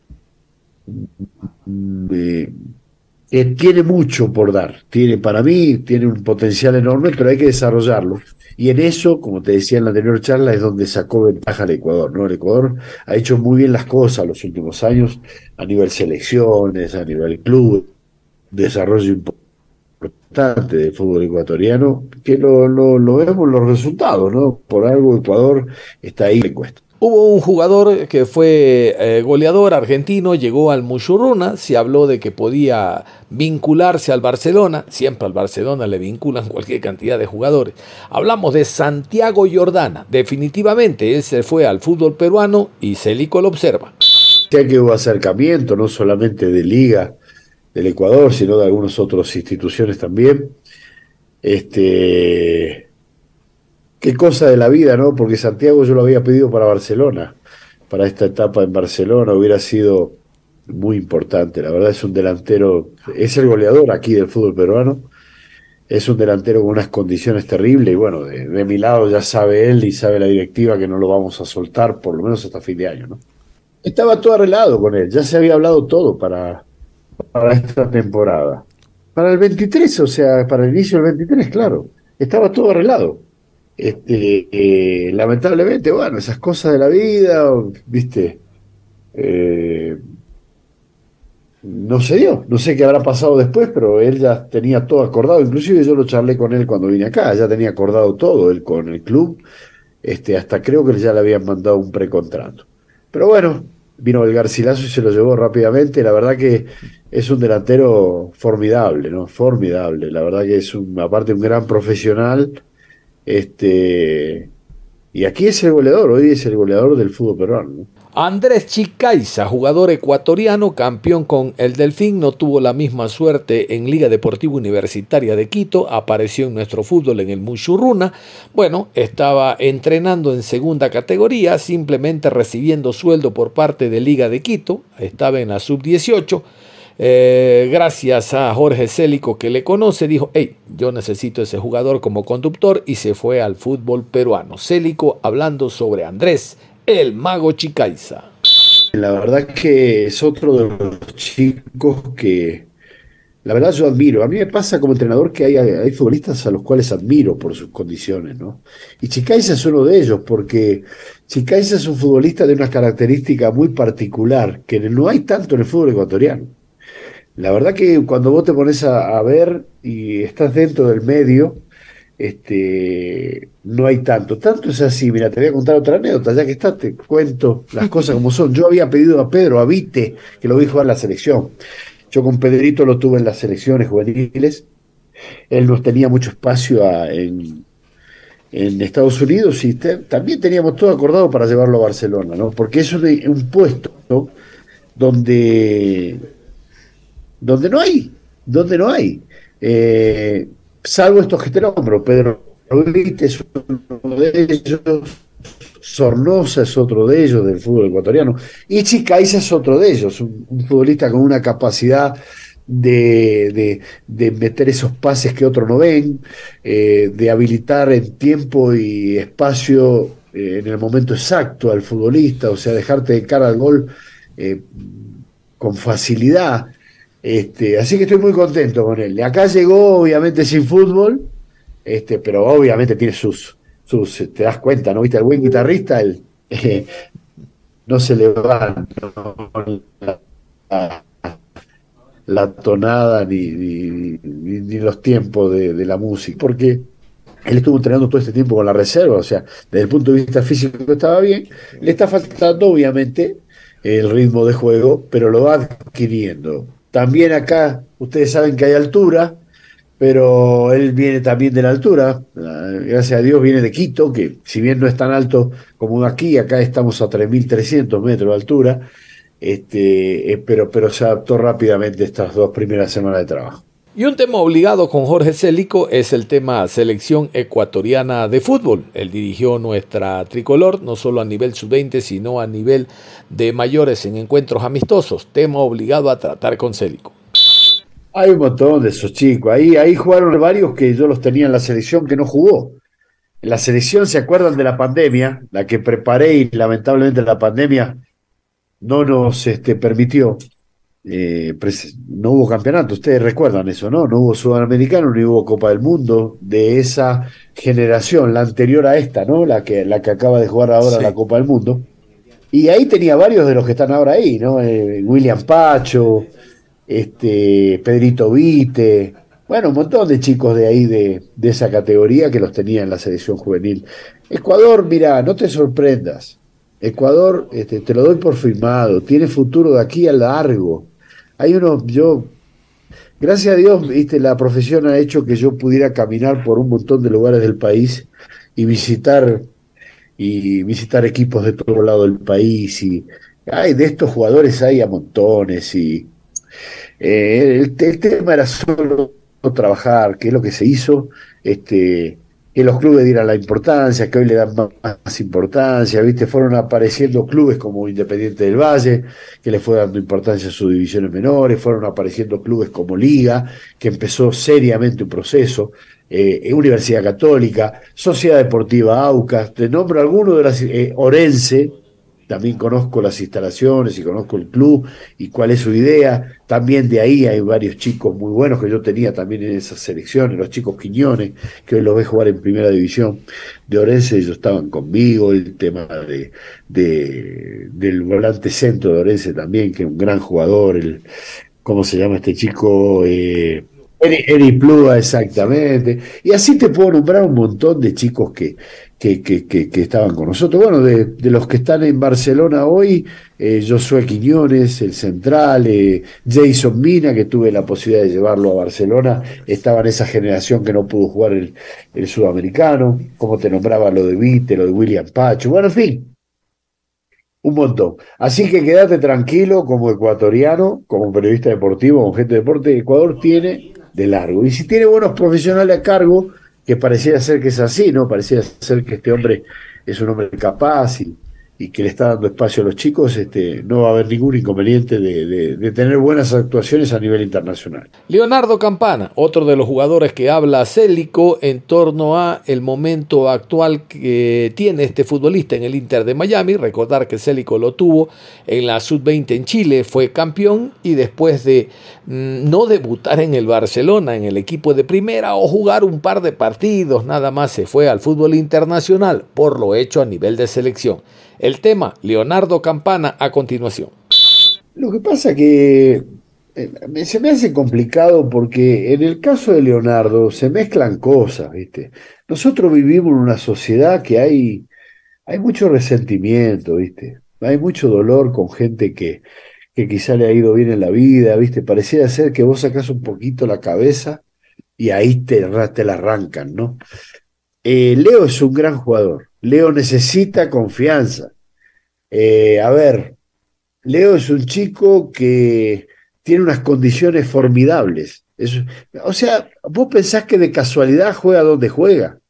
que tiene mucho por dar. Tiene, para mí, tiene un potencial enorme, pero hay que desarrollarlo. Y en eso, como te decía en la anterior charla, es donde sacó ventaja el Ecuador. ¿no? El Ecuador ha hecho muy bien las cosas los últimos años, a nivel selecciones, a nivel club, desarrollo importante del fútbol ecuatoriano, que lo, lo, vemos los resultados, ¿no? Por algo Ecuador está ahí en la encuesta. Hubo un jugador que fue eh, goleador argentino, llegó al Muchurruna, se habló de que podía vincularse al Barcelona, siempre al Barcelona le vinculan cualquier cantidad de jugadores. Hablamos de Santiago Jordana, definitivamente él se fue al fútbol peruano y Celico lo observa. Ya que hubo acercamiento, no solamente de Liga del Ecuador, sino de algunas otras instituciones también. Este, qué cosa de la vida, ¿no? Porque Santiago yo lo había pedido para Barcelona, para esta etapa en Barcelona, hubiera sido muy importante. La verdad es un delantero, es el goleador aquí del fútbol peruano, es un delantero con unas condiciones terribles y bueno, de, mi lado ya sabe él y sabe la directiva que no lo vamos a soltar por lo menos hasta fin de año, ¿no? Estaba todo arreglado con él, ya se había hablado todo para, para esta temporada. Para el 23, o sea, para el inicio del 23, claro, estaba todo arreglado. Este, eh, lamentablemente, bueno, esas cosas de la vida, viste, eh, no se dio. No sé qué habrá pasado después, pero él ya tenía todo acordado. Inclusive yo lo charlé con él cuando vine acá, ya tenía acordado todo él con el club. Este, hasta creo que ya le habían mandado un precontrato. Pero bueno, vino el Garcilaso y se lo llevó rápidamente. La verdad que es un delantero formidable, ¿no? Formidable. La verdad que es un, aparte un gran profesional. Este, y aquí es el goleador, hoy es el goleador del fútbol peruano. Andrés Chicaiza, jugador ecuatoriano, campeón con el Delfín, no tuvo la misma suerte en Liga Deportiva Universitaria de Quito, apareció en nuestro fútbol en el Muchurruna. Bueno, estaba entrenando en segunda categoría, simplemente recibiendo sueldo por parte de Liga de Quito, estaba en la sub-18 eh, gracias a Jorge Célico que le conoce, dijo, hey, yo necesito ese jugador como conductor y se fue al fútbol peruano. Célico hablando sobre Andrés, el mago Chicaiza. La verdad que es otro de los chicos que, la verdad yo admiro. A mí me pasa como entrenador que hay, hay futbolistas a los cuales admiro por sus condiciones, ¿no? Y Chicaiza es uno de ellos, porque Chicaiza es un futbolista de una característica muy particular, que no hay tanto en el fútbol ecuatoriano. La verdad que cuando vos te pones a, ver y estás dentro del medio, este, no hay tanto. Tanto es así, mira, te voy a contar otra anécdota, ya que está, te cuento las cosas como son. Yo había pedido a Pedro, a Vite, que lo vi jugar la selección. Yo con Pedrito lo tuve en las selecciones juveniles. Él nos tenía mucho espacio en, en Estados Unidos y también teníamos todo acordado para llevarlo a Barcelona, ¿no? Porque es un puesto donde donde no hay, donde no hay. Eh, salvo estos que te nombro, Pedro Ruiz es uno de ellos, Sornosa es otro de ellos del fútbol ecuatoriano, y Chicaiza es otro de ellos, un, futbolista con una capacidad de, de, meter esos pases que otros no ven, eh, de habilitar en tiempo y espacio eh, en el momento exacto al futbolista, o sea, dejarte de cara al gol con facilidad. Este, así que estoy muy contento con él. Acá llegó, obviamente, sin fútbol, este, pero obviamente tiene sus, sus, te das cuenta, ¿no? ¿Viste? El buen guitarrista, el, no se le va la, tonada ni, ni, los tiempos de, la música, porque él estuvo entrenando todo este tiempo con la reserva, o sea, desde el punto de vista físico estaba bien, le está faltando obviamente el ritmo de juego, pero lo va adquiriendo. También acá, ustedes saben que hay altura, pero él viene también de la altura. Gracias a Dios viene de Quito, que si bien no es tan alto como aquí, acá estamos a 3.300 metros de altura. este, eh, pero, pero se adaptó rápidamente estas dos primeras semanas de trabajo. Y un tema obligado con Jorge Célico es el tema selección ecuatoriana de fútbol. Él dirigió nuestra tricolor, no solo a nivel sub-20, sino a nivel de mayores en encuentros amistosos. Tema obligado a tratar con Célico. Hay un montón de esos chicos. Ahí, ahí jugaron varios que yo los tenía en la selección que no jugó. En la selección se acuerdan de la pandemia, la que preparé y lamentablemente la pandemia no nos este, permitió eh, no hubo campeonato, ustedes recuerdan eso, ¿no? No hubo Sudamericano, ni hubo Copa del Mundo de esa generación, la anterior a esta, ¿no? La que, la que acaba de jugar ahora la Copa del Mundo. Y ahí tenía varios de los que están ahora ahí, ¿no? Eh, William Pacho, este, Pedrito Vite, bueno, un montón de chicos de ahí de, de esa categoría que los tenía en la selección juvenil. Ecuador, mira, no te sorprendas. Ecuador, este, te lo doy por firmado, tiene futuro de aquí a largo hay uno, yo, gracias a Dios, viste, la profesión ha hecho que yo pudiera caminar por un montón de lugares del país y visitar y visitar equipos de todo lado del país y hay de estos jugadores hay a montones y eh, el, el, tema era solo trabajar, que es lo que se hizo, este que los clubes dieran la importancia, que hoy le dan más, importancia, ¿viste? Fueron apareciendo clubes como Independiente del Valle, que le fue dando importancia a sus divisiones menores, fueron apareciendo clubes como Liga, que empezó seriamente un proceso, eh, Universidad Católica, Sociedad Deportiva Aucas, te nombro alguno de las, eh, Orense, también conozco las instalaciones y conozco el club y cuál es su idea. También de ahí hay varios chicos muy buenos que yo tenía también en esas selecciones, los chicos Quiñones, que hoy los ve jugar en primera división de Orense, ellos estaban conmigo, el tema de, del volante centro de Orense también, que es un gran jugador, el, ¿cómo se llama este chico? Eh, Eri, Plúa, exactamente. Y así te puedo nombrar un montón de chicos que, que, que, que, estaban con nosotros. Bueno, de, los que están en Barcelona hoy, eh, Josué Quiñones, el central, eh, Jason Mina, que tuve la posibilidad de llevarlo a Barcelona, estaba en esa generación que no pudo jugar el, el sudamericano, como te nombraba lo de Vite, lo de William Pacho, bueno, en fin, un montón. Así que quédate tranquilo como ecuatoriano, como periodista deportivo, como gente de deporte, Ecuador tiene de largo. Y si tiene buenos profesionales a cargo, que pareciera ser que es así, ¿no? Pareciera ser que este hombre es un hombre capaz y, y que le está dando espacio a los chicos, este, no va a haber ningún inconveniente de, tener buenas actuaciones a nivel internacional. Leonardo Campana, otro de los jugadores que habla Célico en torno a el momento actual que tiene este futbolista en el Inter de Miami. Recordar que Célico lo tuvo en la Sub-20 en Chile, fue campeón y después de mm, no debutar en el Barcelona, en el equipo de primera o jugar un par de partidos, nada más se fue al fútbol internacional por lo hecho a nivel de selección. El tema, Leonardo Campana, a continuación. Lo que pasa que eh, se me hace complicado porque en el caso de Leonardo se mezclan cosas, ¿viste? Nosotros vivimos en una sociedad que hay, hay mucho resentimiento, ¿viste? Hay mucho dolor con gente que, que quizá le ha ido bien en la vida, ¿viste? Pareciera ser que vos sacás un poquito la cabeza y ahí te, te la arrancan, ¿no? Eh, Leo es un gran jugador. Leo necesita confianza. Eh, a ver, Leo es un chico que tiene unas condiciones formidables. o sea, vos pensás que de casualidad juega donde juega.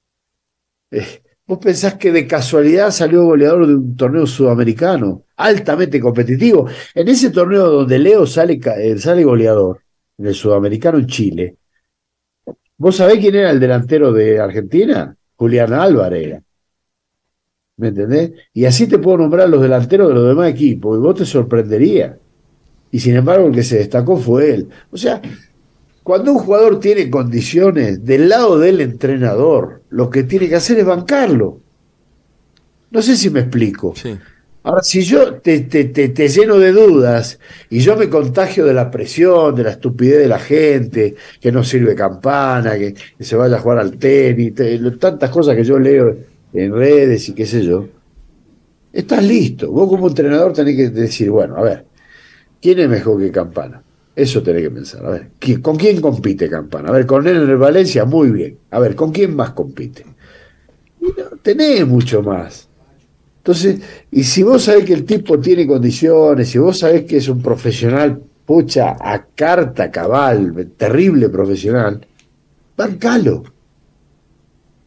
Eh, vos pensás que de casualidad salió goleador de un torneo sudamericano, altamente competitivo. En ese torneo donde Leo sale, sale goleador, en el sudamericano en Chile, ¿vos sabés quién era el delantero de Argentina? Julián Álvarez ¿Me entendés? Y así te puedo nombrar los delanteros de los demás equipos, y vos te sorprendería. Y sin embargo, el que se destacó fue él. O sea, cuando un jugador tiene condiciones del lado del entrenador, lo que tiene que hacer es bancarlo. No sé si me explico. Ahora, si yo te, te, te, lleno de dudas y yo me contagio de la presión, de la estupidez de la gente, que no sirve campana, que, se vaya a jugar al tenis, tantas cosas que yo leo en redes y qué sé yo, estás listo. Vos como entrenador tenés que decir, bueno, a ver, ¿quién es mejor que Campana? Eso tenés que pensar. A ver, ¿con quién compite Campana? A ver, con él en el Valencia, muy bien. A ver, ¿con quién más compite? Y no, tenés mucho más. Entonces, y si vos sabés que el tipo tiene condiciones, si vos sabés que es un profesional, pucha, a carta cabal, terrible profesional, bancalo.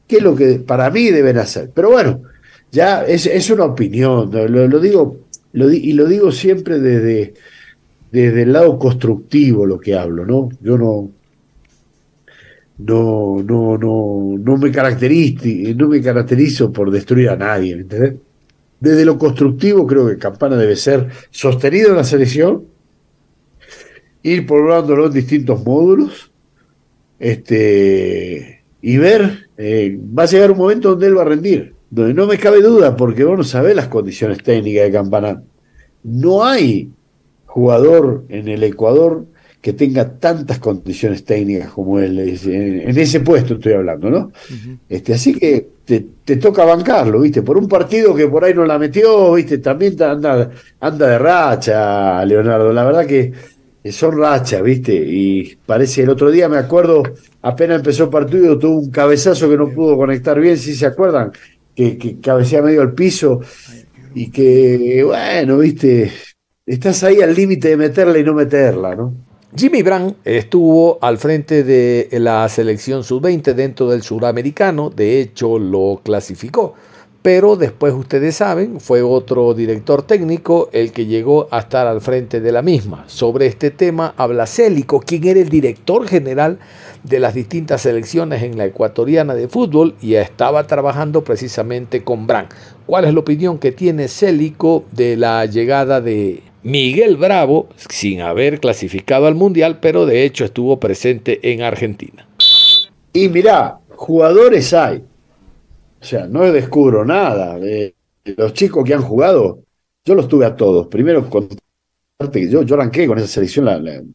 ¿Qué es lo que para mí deben hacer? Pero bueno, ya es, una opinión, lo, digo y lo digo siempre desde, desde el lado constructivo lo que hablo, ¿no? Yo no, no, no, no, no me caracterizo, no me caracterizo por destruir a nadie, ¿entendés? Desde lo constructivo creo que Campana debe ser sostenido en la selección, ir probándolo en distintos módulos, este, y ver, eh, va a llegar un momento donde él va a rendir, donde no me cabe duda, porque vos no sabés las condiciones técnicas de Campana. No hay jugador en el Ecuador que tenga tantas condiciones técnicas como él, en, ese puesto estoy hablando, ¿no? este, así que te, toca bancarlo, ¿viste? Por un partido que por ahí no la metió, ¿viste? También anda, anda de racha, Leonardo. La verdad que son rachas, ¿viste? Y parece, el otro día me acuerdo, apenas empezó partido, tuvo un cabezazo que no pudo conectar bien, si se acuerdan, que, que medio al piso y que, bueno, ¿viste? Estás ahí al límite de meterla y no meterla, ¿no? Jimmy Brand estuvo al frente de la selección sub-20 dentro del suramericano, de hecho lo clasificó, pero después ustedes saben, fue otro director técnico el que llegó a estar al frente de la misma. Sobre este tema habla Célico, quien era el director general de las distintas selecciones en la ecuatoriana de fútbol y estaba trabajando precisamente con Brand. ¿Cuál es la opinión que tiene Célico de la llegada de Miguel Bravo, sin haber clasificado al Mundial, pero de hecho estuvo presente en Argentina. Y mirá, jugadores hay. O sea, no descubro nada. Los chicos que han jugado, yo los tuve a todos. Primero, que yo, yo arranqué con esa selección,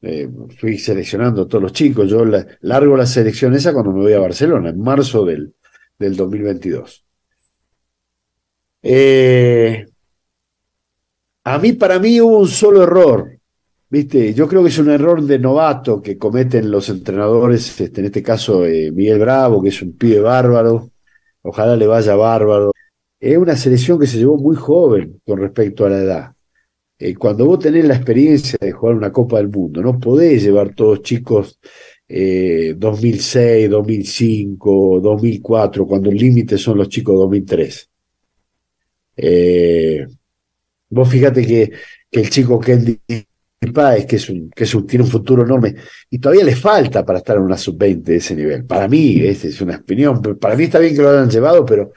eh, fui seleccionando a todos los chicos. Yo largo la selección esa cuando me voy a Barcelona, en marzo del, del 2022. Eh, a mí, para mí, hubo un solo error. ¿Viste? Yo creo que es un error de novato que cometen los entrenadores, este, en este caso eh, Miguel Bravo, que es un pibe bárbaro. Ojalá le vaya bárbaro. Es una selección que se llevó muy joven con respecto a la edad. Eh, cuando vos tenés la experiencia de jugar una Copa del Mundo, no podés llevar todos chicos 2006, 2005, 2004, cuando el límite son los chicos 2003. Eh, Vos fíjate que, que el chico Kendi Páez, que, es un, que es tiene un futuro enorme, y todavía le falta para estar en una sub-20 de ese nivel. Para mí, esa es una opinión, para mí está bien que lo hayan llevado, pero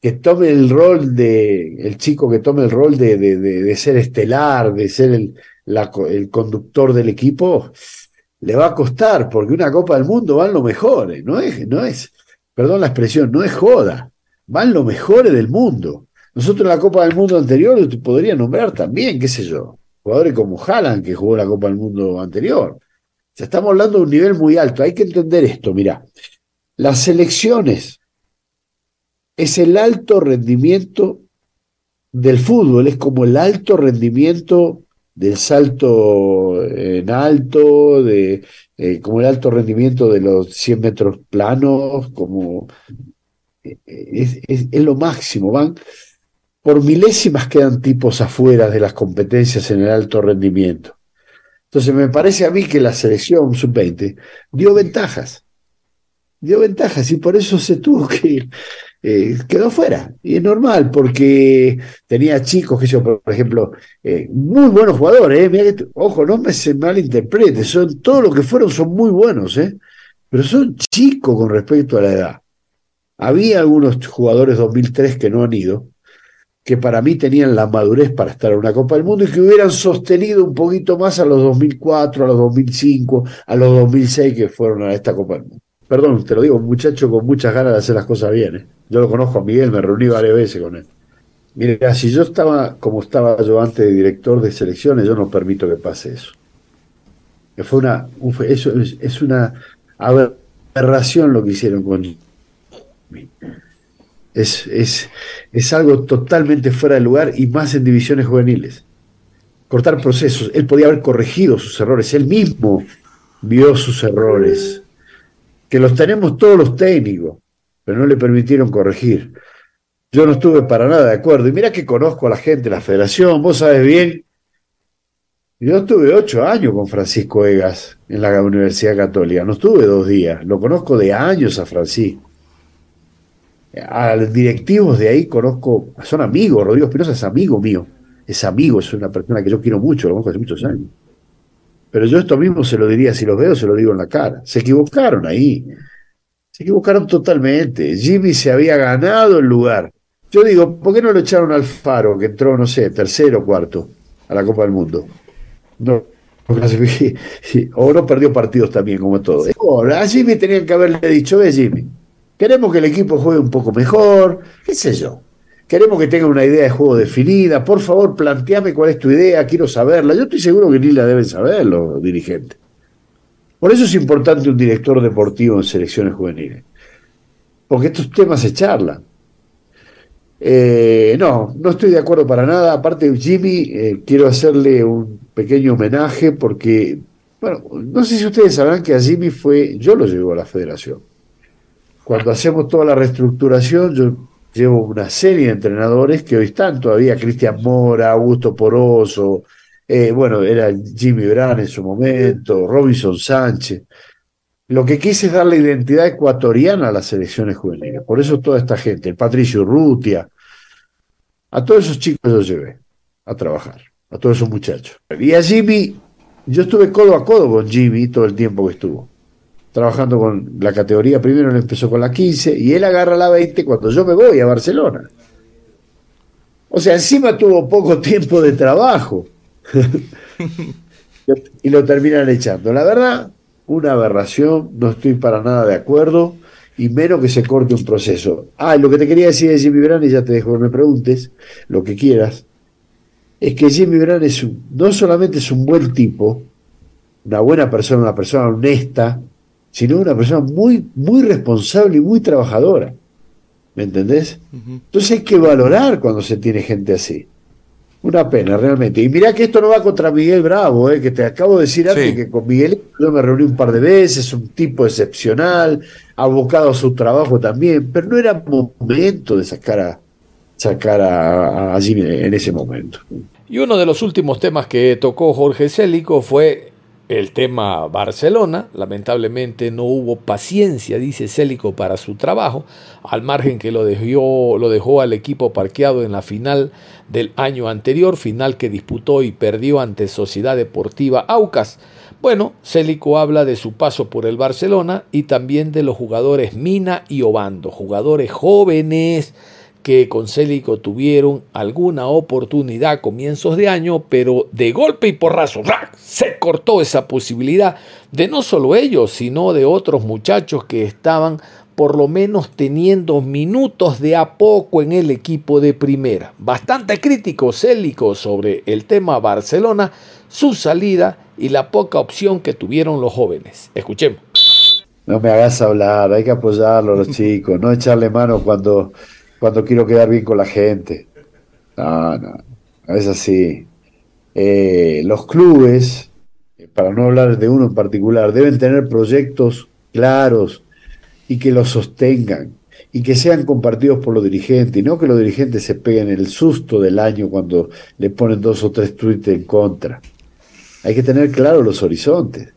que tome el rol de, el chico que tome el rol de, de, de, ser estelar, de ser el, la, el conductor del equipo, le va a costar, porque una Copa del Mundo van los mejores, no es, no es, perdón la expresión, no es joda, van los mejores del mundo. Nosotros en la Copa del Mundo anterior te podría nombrar también, qué sé yo, jugadores como Haaland que jugó la Copa del Mundo anterior. O sea, estamos hablando de un nivel muy alto. Hay que entender esto, mira. Las selecciones es el alto rendimiento del fútbol, es como el alto rendimiento del salto en alto, de, eh, como el alto rendimiento de los 100 metros planos, como eh, es, es lo máximo. Van, por milésimas quedan tipos afuera de las competencias en el alto rendimiento. Entonces me parece a mí que la selección sub-20 dio ventajas, dio ventajas y por eso se tuvo que eh, quedó fuera. Y es normal, porque tenía chicos que yo, por ejemplo, eh, muy buenos jugadores, eh, ojo, no me se malinterprete, son, todo lo que fueron son muy buenos, pero son chicos con respecto a la edad. Había algunos jugadores 2003 que no han ido, que para mí tenían la madurez para estar en una Copa del Mundo y que hubieran sostenido un poquito más a los 2004, a los 2005, a los 2006 que fueron a esta Copa del Mundo. Perdón, te lo digo, un muchacho con muchas ganas de hacer las cosas bien. ¿eh? Yo lo conozco a Miguel, me reuní varias veces con él. Mira, si yo estaba como estaba yo antes de director de selecciones, yo no permito que pase eso. Una, eso es, es una aberración lo que hicieron con es, es, es algo totalmente fuera de lugar y más en divisiones juveniles. Cortar procesos. Él podía haber corregido sus errores. Él mismo vio sus errores. Que los tenemos todos los técnicos, pero no le permitieron corregir. yo no estuve para nada de acuerdo. Y mira que conozco a la gente la federación, vos sabes bien. Yo estuve ocho años con Francisco Egas en la Universidad Católica, no estuve dos días, lo conozco de años a Francisco. A los directivos de ahí conozco, son amigos, Rodrigo Espinosa es amigo mío, es amigo, es una persona que yo quiero mucho, lo conozco hace muchos años. Pero yo esto mismo se lo diría, si los veo, se lo digo en la cara. Se equivocaron ahí. Se equivocaron totalmente. Jimmy se había ganado el lugar. Yo digo, ¿por qué no lo echaron al Faro, que entró, no sé, tercero o cuarto a la Copa del Mundo? No, o no perdió partidos también, como todo. a Jimmy tenían que haberle dicho, ve Jimmy, queremos que el equipo juegue un poco mejor, qué sé yo. Queremos que tenga una idea de juego definida. Por favor, planteame cuál es tu idea, quiero saberla. Yo estoy seguro que ni la deben saber los dirigentes. Por eso es importante un director deportivo en selecciones juveniles. Porque estos temas se charlan. Eh, no, no estoy de acuerdo para nada. Aparte, Jimmy, eh, quiero hacerle un pequeño homenaje porque, bueno, no sé si ustedes sabrán que a Jimmy fue, yo lo llevo a la federación. Cuando hacemos toda la reestructuración, yo llevo una serie de entrenadores que hoy están todavía, Cristian Mora, Augusto Poroso, eh, bueno, era Jimmy Brand en su momento, Robinson Sánchez. Lo que quise es darle identidad ecuatoriana a las selecciones juveniles. Por eso toda esta gente, el Patricio Rutia, a todos esos chicos los llevé a trabajar, a todos esos muchachos. Y a Jimmy, yo estuve codo a codo con Jimmy todo el tiempo que estuvo, trabajando con la categoría. Primero empezó con la 15 y él agarra la 20 cuando yo me voy a Barcelona. O sea, encima tuvo poco tiempo de trabajo. y lo terminan echando. La verdad, una aberración, no estoy para nada de acuerdo, y menos que se corte un proceso. Ah, lo que te quería decir de Jimmy Brand, y ya te dejo que me preguntes, lo que quieras, es que Jimmy Brand es no solamente es un buen tipo, una buena persona, una persona honesta, sino una persona muy, muy responsable y muy trabajadora. ¿Me entendés? Entonces hay que valorar cuando se tiene gente así. Una pena, realmente. Y mirá que esto no va contra Miguel Bravo, eh, que te acabo de decir antes que con Miguel yo me reuní un par de veces, un tipo excepcional, abocado a su trabajo también, pero no era momento de sacar a, sacar a, Jimmy en ese momento. Y uno de los últimos temas que tocó Jorge Célico fue el tema Barcelona. Lamentablemente no hubo paciencia, dice Célico, para su trabajo, al margen que lo dejó, lo dejó al equipo parqueado en la final del año anterior, final que disputó y perdió ante Sociedad Deportiva Aucas. Bueno, Célico habla de su paso por el Barcelona y también de los jugadores Mina y Obando, jugadores jóvenes que con Célico tuvieron alguna oportunidad a comienzos de año, pero de golpe y porrazo se cortó esa posibilidad de no solo ellos, sino de otros muchachos que estaban por lo menos teniendo minutos de a poco en el equipo de primera. Bastante crítico Célico sobre el tema Barcelona, su salida y la poca opción que tuvieron los jóvenes. Escuchemos. No me hagas hablar, hay que apoyarlo los chicos, no echarle mano cuando cuando quiero quedar bien con la gente. No, no, es así. Eh, los clubes, para no hablar de uno en particular, deben tener proyectos claros y que los sostengan y que sean compartidos por los dirigentes y no que los dirigentes se peguen el susto del año cuando le ponen dos o tres tweets en contra. Hay que tener claros los horizontes.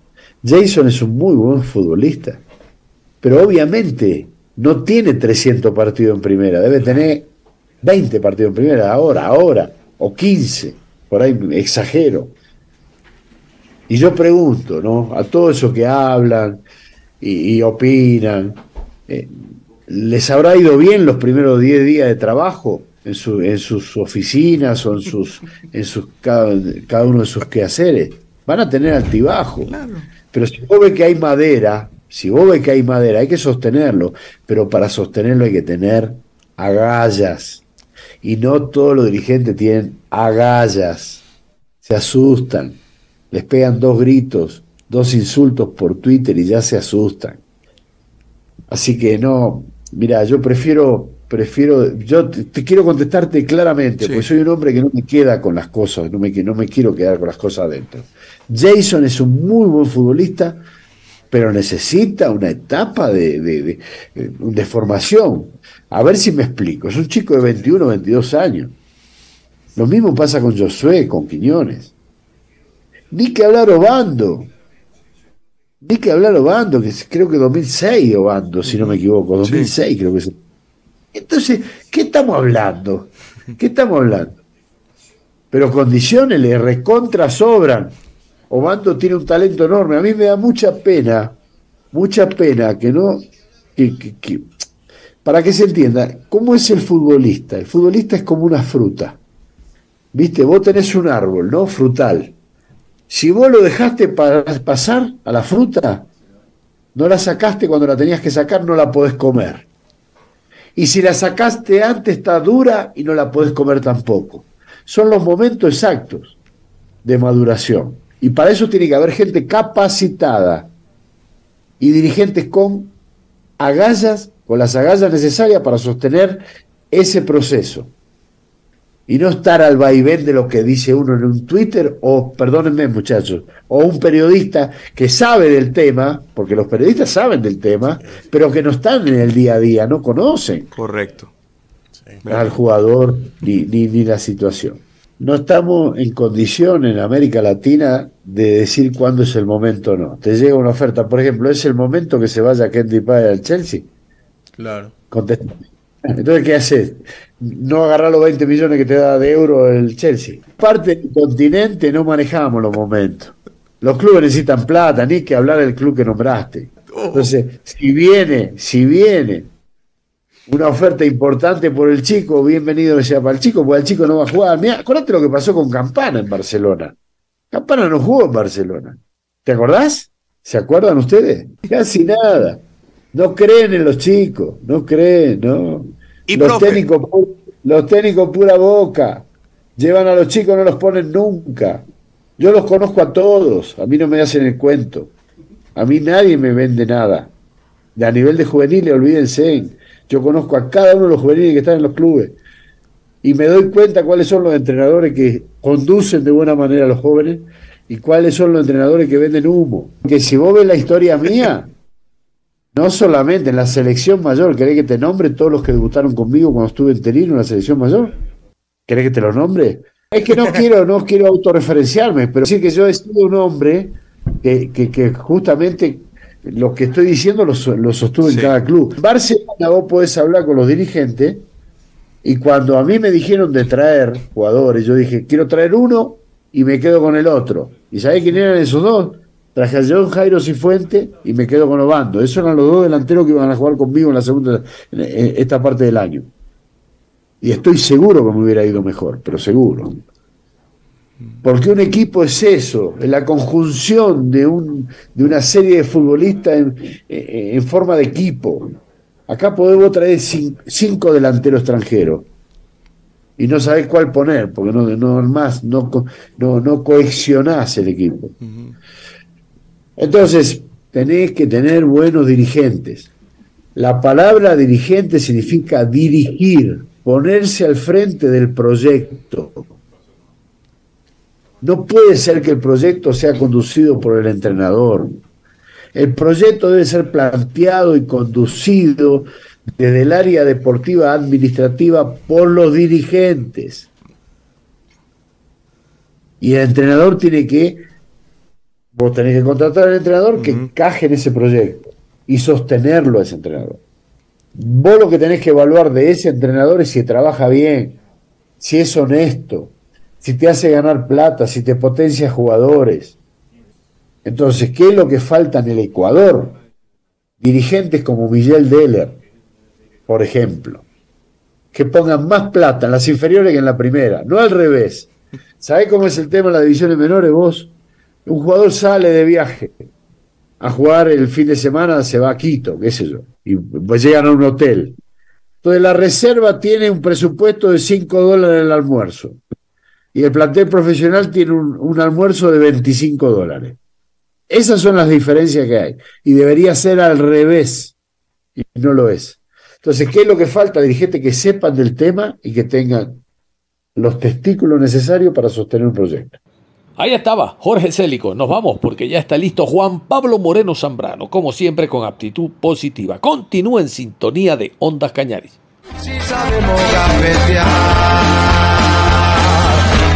Jason es un muy buen futbolista, pero obviamente no tiene 300 partidos en primera, debe tener 20 partidos en primera, ahora, ahora, o 15, por ahí exagero. Y yo pregunto, ¿no? A todos esos que hablan y, opinan, eh, ¿les habrá ido bien los primeros 10 días de trabajo en, su, en sus oficinas o en, sus, en sus, cada, cada uno de sus quehaceres? Van a tener altibajo. Pero si vos ves que hay madera, si vos ves que hay madera, hay que sostenerlo, pero para sostenerlo hay que tener agallas. Y no todos los dirigentes tienen agallas. Se asustan, les pegan dos gritos, dos insultos por Twitter y ya se asustan. Así que no, mira, yo prefiero, prefiero, yo te, quiero contestarte claramente, porque soy un hombre que no me queda con las cosas, no me, no me quiero quedar con las cosas adentro. Jason es un muy buen futbolista, pero necesita una etapa de, de, de, formación. A ver si me explico. Es un chico de 21, 22 años. Lo mismo pasa con Josué, con Quiñones. Ni que hablar Obando. Ni que hablar Obando, que creo que 2006 Obando, si no me equivoco. 2006 creo que es. Entonces, ¿qué estamos hablando? ¿Qué estamos hablando? Pero condiciones le recontra sobran. Obando tiene un talento enorme. A mí me da mucha pena, mucha pena que no. para que se entienda, ¿cómo es el futbolista? El futbolista es como una fruta. Viste, vos tenés un árbol, ¿no? Frutal. Si vos lo dejaste para pasar a la fruta, no la sacaste cuando la tenías que sacar, no la podés comer. Y si la sacaste antes, está dura y no la podés comer tampoco. Son los momentos exactos de maduración. Y para eso tiene que haber gente capacitada y dirigentes con agallas, con las agallas necesarias para sostener ese proceso. Y no estar al vaivén de lo que dice uno en un Twitter o, perdónenme muchachos, o un periodista que sabe del tema, porque los periodistas saben del tema, pero que no están en el día a día, no conocen. Correcto. al jugador ni, ni, ni la situación no estamos en condición en América Latina de decir cuándo es el momento o no. Te llega una oferta, por ejemplo, ¿es el momento que se vaya Kenty Pay al Chelsea? Claro. Contesta. Entonces, ¿qué haces? No agarrar los 20 millones que te da de euro el Chelsea. Parte del continente no manejamos los momentos. Los clubes necesitan plata, ni que hablar del club que nombraste. Oh. Entonces, si viene, si viene una oferta importante por el chico, bienvenido sea para el chico, porque el chico no va a jugar. Mira, acuérdate lo que pasó con Campana en Barcelona. Campana no jugó en Barcelona. ¿Te acordás? ¿Se acuerdan ustedes? Casi nada. No creen en los chicos, no creen, ¿no? los, técnicos, los técnicos pura boca. Llevan a los chicos, no los ponen nunca. Yo los conozco a todos, a mí no me hacen el cuento. A mí nadie me vende nada. De a nivel de juveniles, olvídense. Yo conozco a cada uno de los juveniles que están en los clubes y me doy cuenta cuáles son los entrenadores que conducen de buena manera a los jóvenes y cuáles son los entrenadores que venden humo. Que si vos ves la historia mía, no solamente en la selección mayor, ¿querés que te nombre todos los que debutaron conmigo cuando estuve en Terino en la selección mayor? ¿Querés que te los nombre? Es que no quiero, no quiero autorreferenciarme, pero sí que yo he sido un hombre que, que justamente lo que estoy diciendo lo, sostuve en cada club. Barcelona vos podés hablar con los dirigentes y cuando a mí me dijeron de traer jugadores, yo dije, quiero traer uno y me quedo con el otro. ¿Y sabés quién eran esos dos? Traje a John Jairo Cifuente y me quedo con Obando. Esos eran los dos delanteros que iban a jugar conmigo en la segunda, en esta parte del año. Y estoy seguro que me hubiera ido mejor, pero seguro. Porque un equipo es eso, es la conjunción de, un, de una serie de futbolistas en, forma de equipo. Acá podemos traer cinco delanteros extranjeros y no sabés cuál poner, porque no, no más, no, no, no el equipo. Entonces, tenés que tener buenos dirigentes. La palabra dirigente significa dirigir, ponerse al frente del proyecto. No puede ser que el proyecto sea conducido por el entrenador. El proyecto debe ser planteado y conducido desde el área deportiva administrativa por los dirigentes. Y el entrenador tiene que, vos tenés que contratar al entrenador que encaje en ese proyecto y sostenerlo a ese entrenador. Vos lo que tenés que evaluar de ese entrenador es si trabaja bien, si es honesto, si te hace ganar plata, si te potencia jugadores. Entonces, ¿qué es lo que falta en el Ecuador? Dirigentes como Miguel Deller, por ejemplo, que pongan más plata en las inferiores que en la primera, no al revés. ¿Sabés cómo es el tema de las divisiones menores vos? Un jugador sale de viaje a jugar el fin de semana, se va a Quito, qué sé yo, y pues llegan a un hotel. Entonces la reserva tiene un presupuesto de 5 dólares en el almuerzo y el plantel profesional tiene un, almuerzo de 25 dólares. Esas son las diferencias que hay. Y debería ser al revés. Y no lo es. Entonces, ¿qué es lo que falta? Dirigentes que sepan del tema y que tengan los testículos necesarios para sostener un proyecto. Ahí estaba Jorge Célico. Nos vamos porque ya está listo Juan Pablo Moreno Zambrano, como siempre con aptitud positiva. Continúa en sintonía de Ondas Cañaris. Si sabemos